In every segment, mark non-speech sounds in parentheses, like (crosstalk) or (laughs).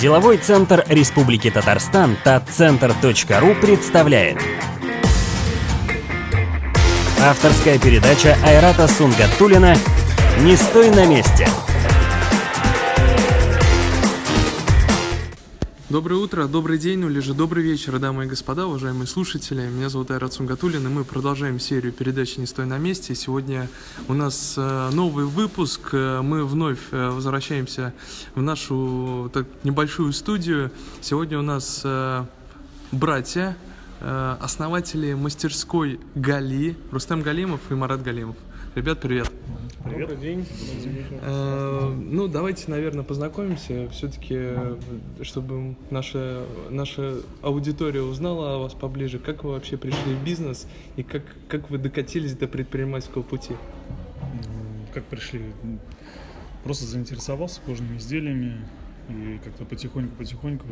Деловой центр Республики Татарстан татцентр.ру представляет. Авторская передача Айрата Сунгатулина «Не стой на месте» Доброе утро, добрый день, ну или же добрый вечер, дамы и господа, уважаемые слушатели. Меня зовут Айрат Сунгатулин, и мы продолжаем серию передачи «Не стой на месте». Сегодня у нас э, новый выпуск. Э, мы вновь э, возвращаемся в нашу так, небольшую студию. Сегодня у нас братья, основатели мастерской Гали, Рустем Галимов и Марат Галимов. Ребят, привет. Привет. Добрый день. Э, ну, давайте, наверное, познакомимся. Все-таки, чтобы наша, наша аудитория узнала о вас поближе. Как вы вообще пришли в бизнес и как, как вы докатились до предпринимательского пути? Как пришли? Просто заинтересовался кожными изделиями и как-то потихоньку-потихоньку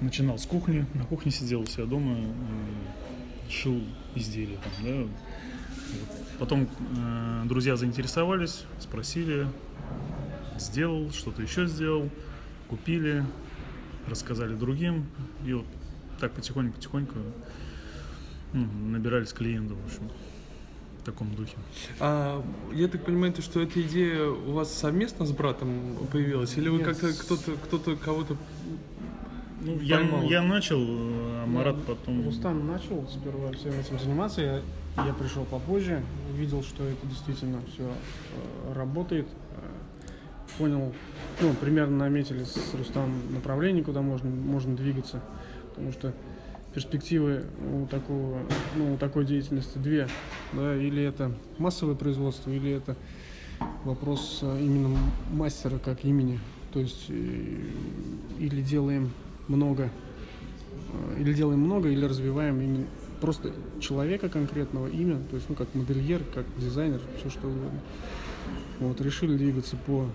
начинал с кухни. На кухне сидел у себя дома, шил изделия там, да, Потом э, друзья заинтересовались, спросили, сделал, что-то еще сделал, купили, рассказали другим. И вот так потихоньку-потихоньку ну, набирались клиентов, в общем, в таком духе. А, я так понимаю, что эта идея у вас совместно с братом появилась? Или вы как-то кто-то, кто-то кого-то ну, я, я начал, а Марат потом... Рустам начал сперва всем этим заниматься, я, я пришел попозже, увидел, что это действительно все э, работает, э, понял, ну, примерно наметили с Рустамом направление, куда можно, можно двигаться, потому что перспективы у такого, ну, у такой деятельности две, да, или это массовое производство, или это вопрос э, именно мастера как имени, то есть или делаем много, э, или делаем много, или развиваем именно просто человека конкретного, имя, то есть, ну, как модельер, как дизайнер, все что угодно. Вот, решили двигаться по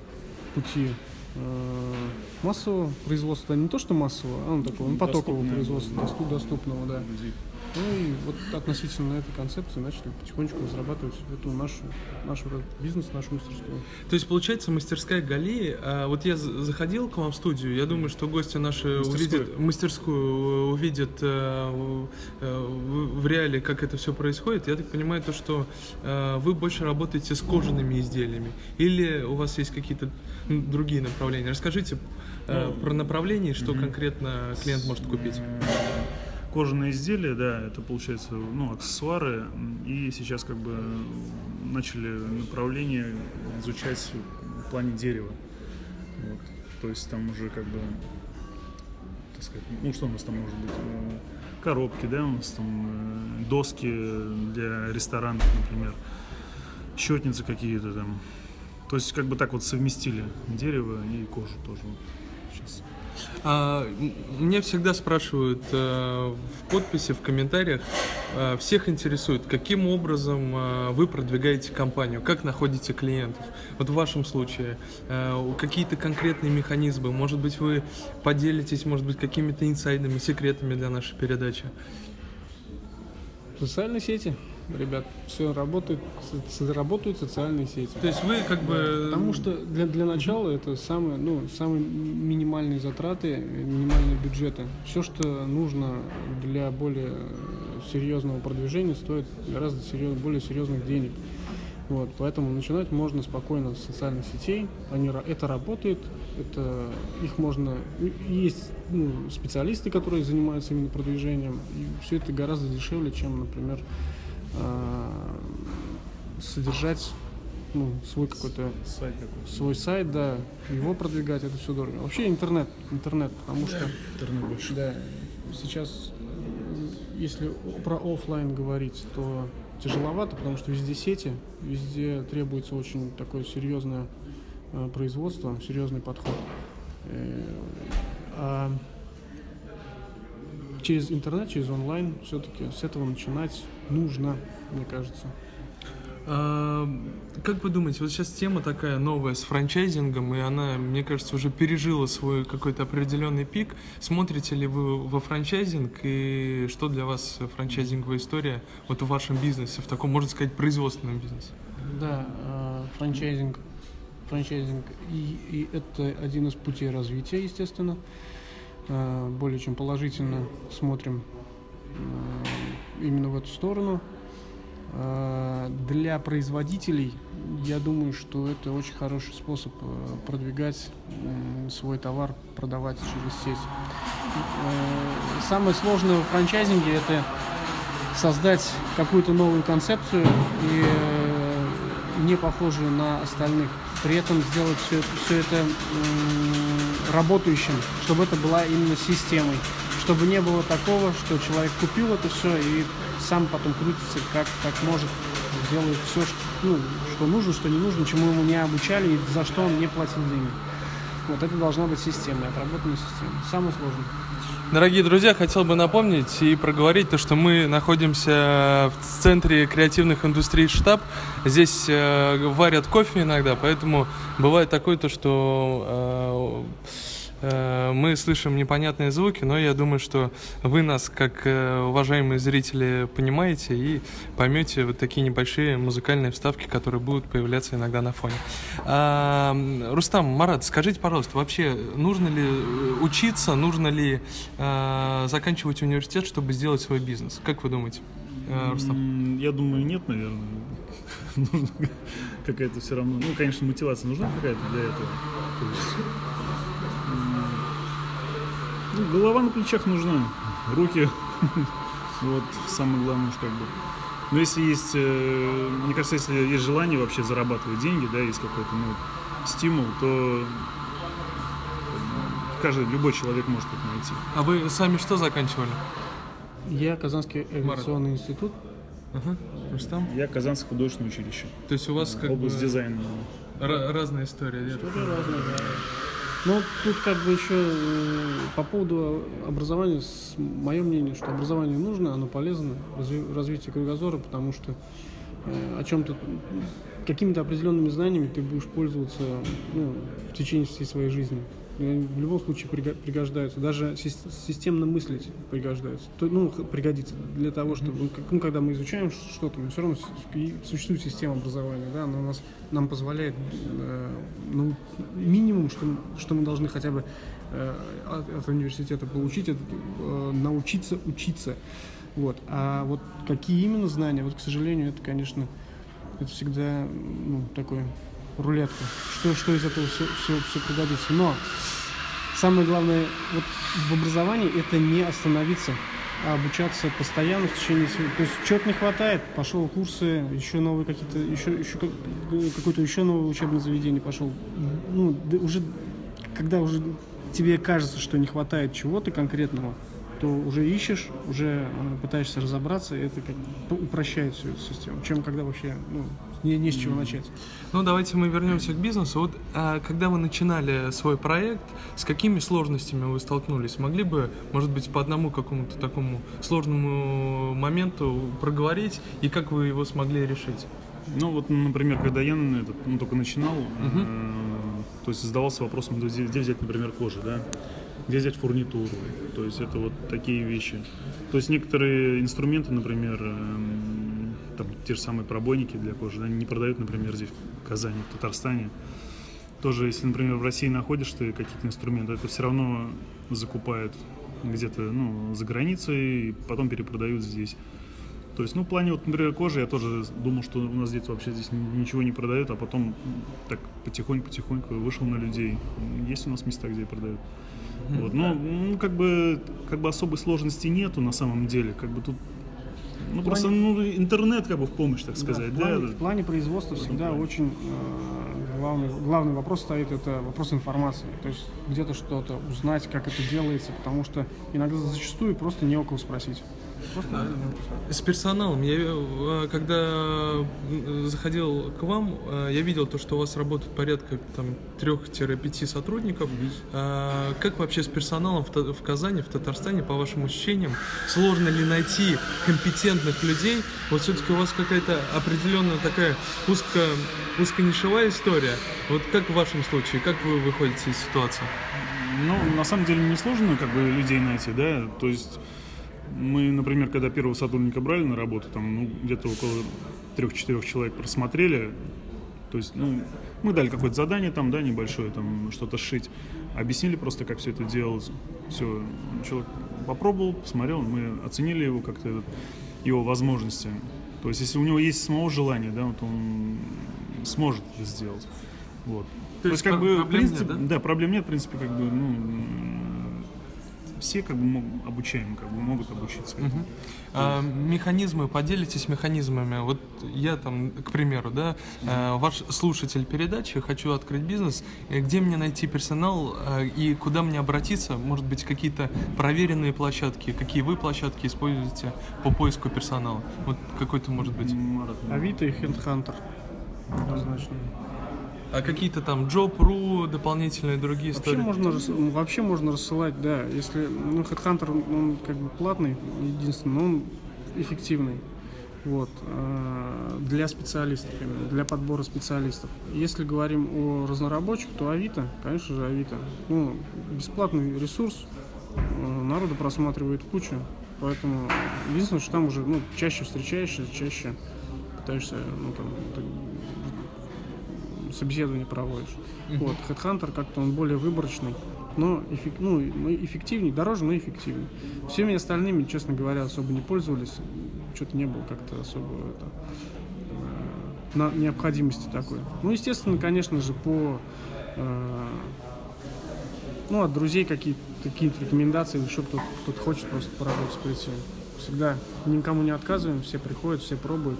пути э, массового производства, не то что массового, а ну, такого, ну, потокового производства, доступ, доступного, да. Ну и вот относительно этой концепции начали потихонечку разрабатывать эту нашу, наш бизнес, нашу мастерскую. То есть получается мастерская Гали, а вот я заходил к вам в студию, я думаю, что гости наши увидят мастерскую, увидят э, э, в реале, как это все происходит. Я так понимаю, то, что э, вы больше работаете с кожаными изделиями или у вас есть какие-то другие направления. Расскажите ну, про направление, что угу. конкретно клиент может купить кожаные изделия, да, это получается, ну, аксессуары, и сейчас как бы начали направление изучать в плане дерева. Вот. То есть там уже как бы, так сказать, ну что у нас там может быть? Э, коробки, да, у нас там э, доски для ресторанов, например, счетницы какие-то там. То есть как бы так вот совместили дерево и кожу тоже сейчас. А, меня всегда спрашивают э, в подписи, в комментариях, э, всех интересует, каким образом э, вы продвигаете компанию, как находите клиентов. Вот в вашем случае э, какие-то конкретные механизмы, может быть, вы поделитесь, может быть, какими-то инсайдами, секретами для нашей передачи. Социальные сети ребят, все работает, работают социальные сети. То есть вы как бы... Потому что для, для начала это самые, ну, самые минимальные затраты, минимальные бюджеты. Все, что нужно для более серьезного продвижения, стоит гораздо серьез, более серьезных денег. Вот, поэтому начинать можно спокойно с социальных сетей. Они, это работает, это их можно. Есть ну, специалисты, которые занимаются именно продвижением. И все это гораздо дешевле, чем, например, содержать ну, свой какой-то сайт какой свой сайт, да, его продвигать, это все дорого. Вообще интернет, интернет, потому что интернет больше. Да, сейчас, если про офлайн говорить, то тяжеловато, потому что везде сети, везде требуется очень такое серьезное э, производство, серьезный подход. Э, а через интернет, через онлайн все-таки с этого начинать нужно, мне кажется. А, как вы думаете, вот сейчас тема такая новая с франчайзингом, и она, мне кажется, уже пережила свой какой-то определенный пик. Смотрите ли вы во франчайзинг, и что для вас франчайзинговая история вот в вашем бизнесе, в таком, можно сказать, производственном бизнесе? Да, а, франчайзинг франчайзинг, и, и это один из путей развития, естественно. Э, более чем положительно смотрим именно в эту сторону. Э, для производителей, я думаю, что это очень хороший способ э, продвигать свой товар, продавать через сеть. Э, Самое сложное в франчайзинге это создать какую-то новую концепцию и э, не похожую на остальных. При этом сделать все, все это работающим, чтобы это была именно системой. Чтобы не было такого, что человек купил это все и сам потом крутится как, как может, делает все, что, ну, что нужно, что не нужно, чему ему не обучали и за что он не платил деньги. Вот это должна быть система, отработанная система. Самое сложное. Дорогие друзья, хотел бы напомнить и проговорить то, что мы находимся в центре креативных индустрий штаб. Здесь э, варят кофе иногда, поэтому бывает такое то, что э, мы слышим непонятные звуки, но я думаю, что вы нас, как э, уважаемые зрители, понимаете и поймете вот такие небольшие музыкальные вставки, которые будут появляться иногда на фоне. А, Рустам, Марат, скажите, пожалуйста, вообще нужно ли э, учиться, нужно ли э, заканчивать университет, чтобы сделать свой бизнес? Как вы думаете, э, Рустам? Я думаю, нет, наверное. (laughs) Какая-то все равно. Ну, конечно, мотивация нужна какая-то для этого. Ну, голова на плечах нужна, руки. (laughs) Вот самое главное, что как бы. Но если есть, э, мне кажется, если есть желание вообще зарабатывать деньги, да, есть какой-то ну, стимул, то каждый, любой человек может это найти. А вы сами что заканчивали? Я Казанский авиационный институт. Ага. Рустам? Я Казанское художественное училище, То есть у вас как область бы дизайна. ра- разная история, нет? История разная, да. Ну, тут как бы еще э, по поводу образования, мое мнение, что образование нужно, оно полезно, разви- развитие кругозора, потому что э, о чем-то, какими-то определенными знаниями ты будешь пользоваться ну, в течение всей своей жизни. В любом случае приго- пригождаются, даже сис- системно мыслить пригождаются. То, ну, пригодится для того, чтобы, ну, когда мы изучаем что-то, мы все равно существует система образования, да, она нас, нам позволяет, э, ну, минимум, что, что мы должны хотя бы э, от, от университета получить, это э, научиться учиться. Вот. А вот какие именно знания, вот, к сожалению, это, конечно, это всегда ну, такой рулетка. Что, что из этого все, все, все пригодится. Но самое главное вот в образовании это не остановиться, а обучаться постоянно в течение всего. То есть чего-то не хватает, пошел курсы, еще новые какие-то, еще, еще как- какое-то еще новое учебное заведение пошел. Ну, уже когда уже тебе кажется, что не хватает чего-то конкретного, то уже ищешь, уже э, пытаешься разобраться, и это как бы упрощает всю эту систему, чем когда вообще ну, не, не с чего начать. Ну, давайте мы вернемся к бизнесу. Вот а, когда вы начинали свой проект, с какими сложностями вы столкнулись? Могли бы, может быть, по одному какому-то такому сложному моменту проговорить, и как вы его смогли решить? Ну вот, например, когда я на этот, ну, только начинал, Мгм. э, то есть задавался вопросом, ну, где, где взять, например, кожу, да? Где взять фурнитуру? То есть это вот такие вещи. То есть некоторые инструменты, например, эм, там те же самые пробойники для кожи, да, не продают, например, здесь в Казани, в Татарстане. Тоже, если, например, в России находишь ты какие-то инструменты, это все равно закупают где-то, ну, за границей, и потом перепродают здесь. То есть, ну, в плане, вот, например, кожи, я тоже думал, что у нас здесь вообще здесь ни- ничего не продают, а потом так потихоньку-потихоньку вышел на людей. Есть у нас места, где продают. Вот, но, ну, как бы, как бы особой сложности нету на самом деле, как бы тут, ну, просто, ну, интернет как бы в помощь, так сказать, в, да, плане, да. в плане производства этом всегда плане. очень э, главный, главный вопрос стоит, это вопрос информации. То есть где-то что-то узнать, как это делается, потому что иногда зачастую просто не у кого спросить. Не спросить. С персоналом, я э, когда заходил к вам, э, я видел то, что у вас работает порядка там 3-5 сотрудников. А Как вообще с персоналом в Казани, в Татарстане, по вашим ощущениям, сложно ли найти компетентных людей? Вот все-таки у вас какая-то определенная такая узко, узконишевая история. Вот как в вашем случае, как вы выходите из ситуации? Ну, на самом деле несложно как бы людей найти, да, то есть мы, например, когда первого сотрудника брали на работу, там, ну, где-то около трех-четырех человек просмотрели, То есть, ну, мы дали какое-то задание там, да, небольшое, там, что-то сшить. Объяснили просто, как все это делалось. Все, человек попробовал, посмотрел, мы оценили его как-то, его возможности. То есть, если у него есть самого желание, да, вот он сможет это сделать. Вот. То есть как бы, в проблем нет, принципе, да? проблем нет, в принципе, как бы, ну, все как бы мог- обучаемы, как бы могут обучиться. этому. А, механизмы, поделитесь механизмами. Вот я там, к примеру, да, э, ваш слушатель передачи, хочу открыть бизнес, э, где мне найти персонал э, и куда мне обратиться? Может быть, какие-то проверенные площадки, какие вы площадки используете по поиску персонала? Вот какой-то, может быть. Авито и Хендхантер. Однозначно. А какие-то там Job.ru, дополнительные другие Вообще истории? можно, ну, вообще можно рассылать, да. Если, ну, Headhunter, он как бы платный, единственный, но он эффективный. Вот. э, Для специалистов именно, для подбора специалистов. Если говорим о разнорабочих, то Авито, конечно же, Авито. Ну, бесплатный ресурс, э, народу просматривает кучу, поэтому единственное, что там уже ну, чаще встречаешься, чаще пытаешься, ну, там, собеседование проводишь. Вот, Headhunter как-то он более выборочный, но эффек- ну, эффективней, дороже, но эффективней. Всеми остальными, честно говоря, особо не пользовались, что-то не было как-то особо это, э, на необходимости такой. Ну, естественно, конечно же, по э, ну, от друзей какие-то какие-то рекомендации, еще кто-то, кто-то хочет просто поработать с прицелом. Всегда никому не отказываем, все приходят, все пробуют.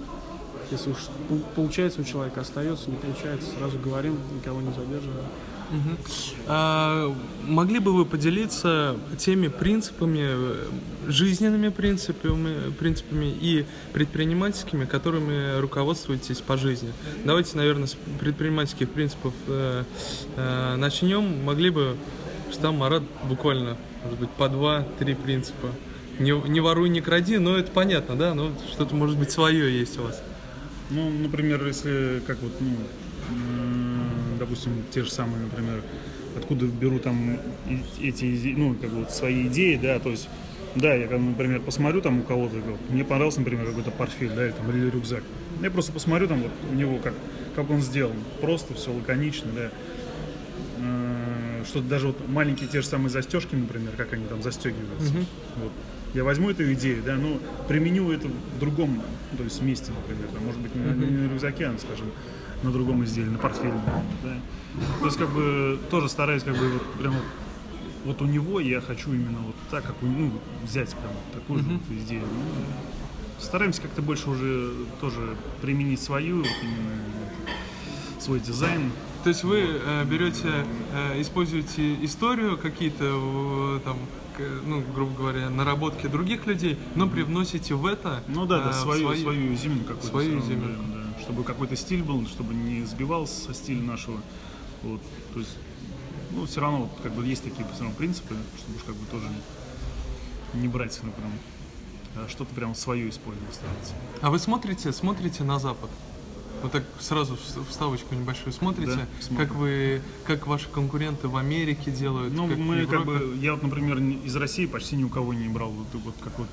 Если уж пол- получается у человека, остается, не получается, сразу говорим, никого не задерживаем. А, могли бы вы поделиться теми принципами, жизненными принципами, принципами и предпринимательскими, которыми руководствуетесь по жизни? Давайте, наверное, с предпринимательских принципов э, э, начнем. Могли бы, что там Марат буквально, может быть, по два-три принципа. Не, не воруй, не кради, но это понятно, да? Но что-то, может быть, свое есть у вас. Ну, например, если как вот, ну, допустим, те же самые, например, откуда беру там эти, ну, как бы вот свои идеи, да, то есть, да, я, например, посмотрю там у кого-то, мне понравился, например, какой-то портфель, да, или там, или рюкзак. Я просто посмотрю там вот у него, как, как он сделан, просто все лаконично, да. Э, Что даже вот маленькие те же самые застежки, например, как они там застегиваются. Вот. Я возьму эту идею, да, но применю это в другом, то есть месте, например, там, может быть, не, на- не на рюкзаке, а, скажем, на другом изделии, на портфеле, да. То есть, как бы, тоже стараюсь, как бы, вот, прям вот, вот у него я хочу именно вот так, как у, ну, взять прям такую же вот идею. Ну, стараемся как-то больше уже тоже применить свою, вот именно свой дизайн. То есть вы э, берете, э, используете историю какие-то, э, там, ну, грубо говоря, наработки других людей, но привносите в это Ну да, да, э, свою, свои- свою изюминку какую-то. свою равно, изюминку. да. Чтобы какой-то стиль был, чтобы не сбивался со стиля нашего. Вот, то есть, ну, все равно, как бы, есть такие все равно принципы, чтобы уж как бы тоже не брать, ну, прям, а что-то прям свое использовать стараться. А вы смотрите, смотрите на Запад? Вот так сразу вставочку небольшую смотрите, Да, смотрим. как вы, как ваши конкуренты в Америке делают, Ну, как мы как бы, я вот, например, из России почти ни у кого не брал, вот, вот как вот,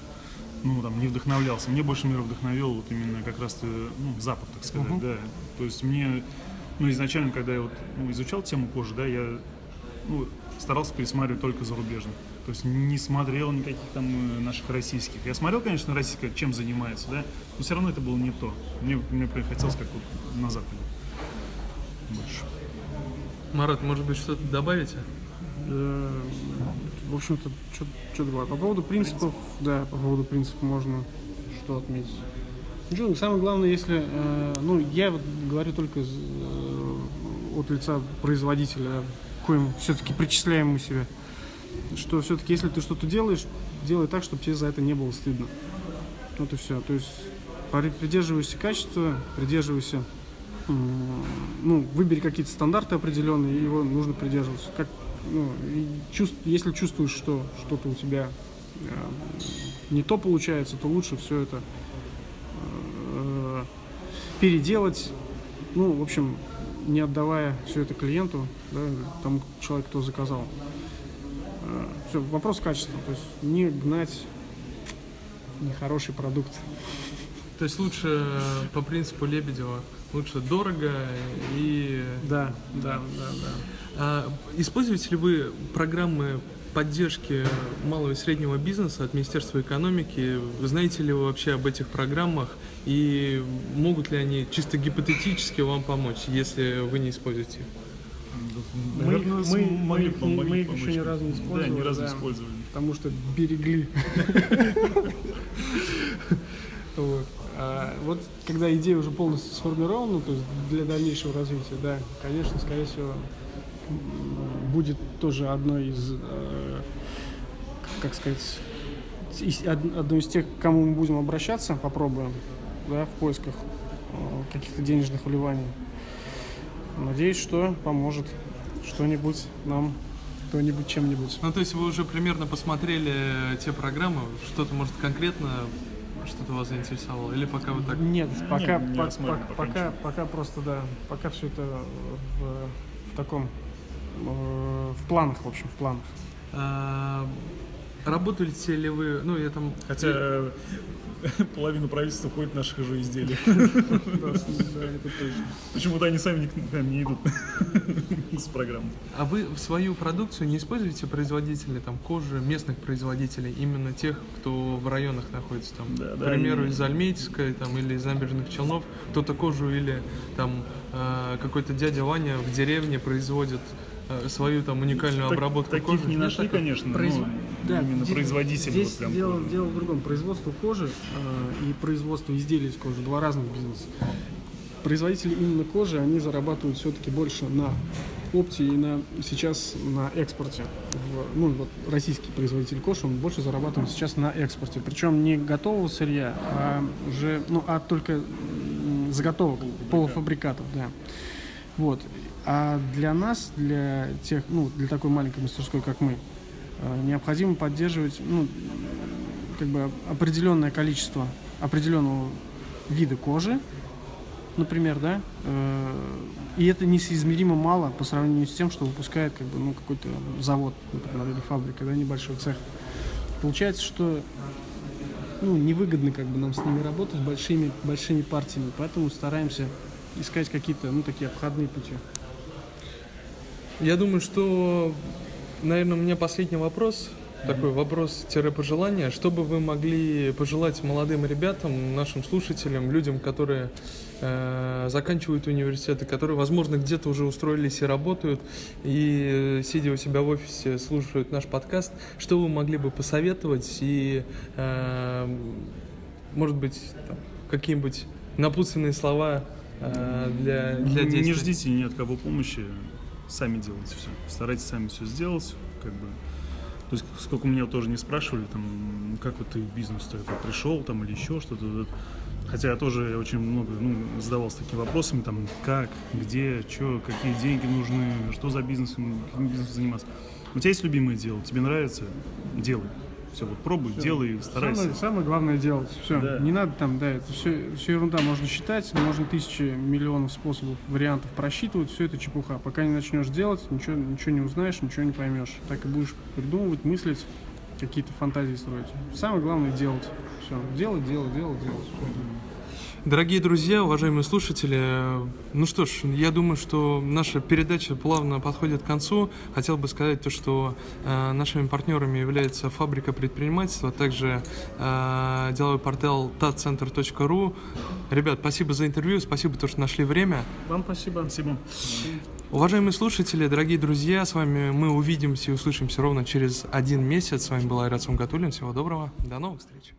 ну, там, не вдохновлялся. Мне больше мира вдохновил вот именно как раз, ну, Запад, так сказать, Мгм. да. То есть мне, ну, изначально, когда я вот ну, изучал тему кожи, да, я, ну, старался пересматривать только зарубежных. То есть не смотрел никаких там э, наших российских. Я смотрел, конечно, российских, чем занимается, да, но все равно это было не то. Мне, мне хотелось как вот на Западе больше. Марат, может быть, что-то добавите? Э, В общем-то, что говорю. По поводу принципов, да, по поводу принципов можно что отметить. Ничего, самое главное, если, э, ну, я вот говорю только из, э, от лица производителя, коим все-таки причисляем мы себя, что все-таки, если ты что-то делаешь, делай так, чтобы тебе за это не было стыдно. Вот и все. То есть придерживайся качества, придерживайся, ну, выбери какие-то стандарты определенные, и его нужно придерживаться. Как, ну, чувств- если чувствуешь, что что-то у тебя э, не то получается, то лучше все это э, переделать, ну, в общем, не отдавая все это клиенту, да, тому человеку, кто заказал. Все, вопрос качества, то есть не гнать нехороший продукт. То есть лучше э, по принципу Лебедева лучше дорого и... Да, да, да, да. А, используете ли вы программы поддержки малого и среднего бизнеса от Министерства экономики? Знаете ли вы вообще об этих программах? И могут ли они чисто гипотетически вам помочь, если вы не используете их? Мы, Наверное, мы, мы, бы помочь- мы их помочь. еще ни разу не использовали. Да, ни разу не да, использовали. Потому что берегли. Вот. А вот когда идея уже полностью сформирована, то есть для дальнейшего развития, да, конечно, скорее всего, будет тоже одной из, э, как сказать, из- одной из тех, к кому мы будем обращаться, попробуем, да, в поисках э, каких-то денежных вливаний. Надеюсь, что поможет что-нибудь нам, кто-нибудь чем-нибудь. Ну, то есть вы уже примерно посмотрели те программы, что-то, может, конкретно что-то вас заинтересовало? Или пока вы так... Нет, пока, не по- рассматриваем по- пока пока, пока просто, да, пока все это в, в таком, э, в планах, в общем, в планах. А, Работаете ли вы, ну, я там... Хотя э, (laughs) половина правительства ходит наших же (laughs) точно. Почему-то они сами к нам не идут (laughs) с программой. А вы в свою продукцию не используете производителей там кожи, местных производителей, именно тех, кто в районах находится там, Да, к примеру, из Альметьевска там, или из набережных Челнов, кто-то кожу или там э, какой-то дядя Ваня в деревне производит э, свою там уникальную Так- обработку таких кожи? не Нет нашли, конечно, Произ- но Да, именно здесь- производители Здесь вот прям дело, кожи. дело в другом. Производство кожи э, и производство изделий из кожи два разных бизнеса. Производители именно кожи, они зарабатывают все-таки больше на опте и на, сейчас на экспорте. В- ну, вот российский производитель кожи, он больше зарабатывает сейчас на экспорте. Причем не готового сырья, а уже, ну, а только заготовок, полуфабрикатов, да. Вот. А для нас, для тех, ну, для такой маленькой мастерской, как мы, необходимо поддерживать, ну, как бы определенное количество определенного вида кожи, например, да, э, и это несоизмеримо мало по сравнению с тем, что выпускает как бы, ну, какой-то завод, например, или фабрика, да, небольшой цех. Получается, что ну, невыгодно как бы нам с ними работать большими, большими партиями, поэтому стараемся искать какие-то, ну, такие обходные пути. Я думаю, что, наверное, у меня последний вопрос. Такой вопрос-пожелание. Что бы вы могли пожелать молодым ребятам, нашим слушателям, людям, которые э, заканчивают университеты, которые, возможно, где-то уже устроились и работают, и, э, сидя у себя в офисе, слушают наш подкаст, что вы могли бы посоветовать и, э, может быть, там, какие-нибудь напутственные слова э, для, для Не- Не действий? ждите ни от кого помощи, сами делайте все. Старайтесь сами все сделать, как бы. То есть, сколько меня тоже не спрашивали, там, как вот ты в бизнес только пришел, там, или еще что-то. Хотя я тоже очень много, ну, задавался такими вопросами, там, как, где, что, какие деньги нужны, что за бизнесом, каким бизнесом заниматься. У тебя есть любимое дело, тебе нравится, делай. Все, вот пробуй, делай, старайся. Самое, самое главное делать. Все. Да. Не надо там, да, это все, все ерунда. Можно считать, можно тысячи миллионов способов, вариантов просчитывать, все это чепуха. Пока не начнешь делать, ничего, ничего не узнаешь, ничего не поймешь. Так и будешь придумывать, мыслить, какие-то фантазии строить. Самое главное делать. Все. Делать, делать, делать, делать. Всё. Дорогие друзья, уважаемые слушатели, ну что ж, я думаю, что наша передача плавно подходит к концу. Хотел бы сказать то, что э, нашими партнерами является фабрика предпринимательства, а также э, деловой портал tatcenter.ru. Ребят, спасибо за интервью, спасибо, то, что нашли время. Вам спасибо. Спасибо. Уважаемые слушатели, дорогие друзья, с вами мы увидимся и услышимся ровно через один месяц. С вами был Айрат Сумгатуллин. Всего доброго, до новых встреч.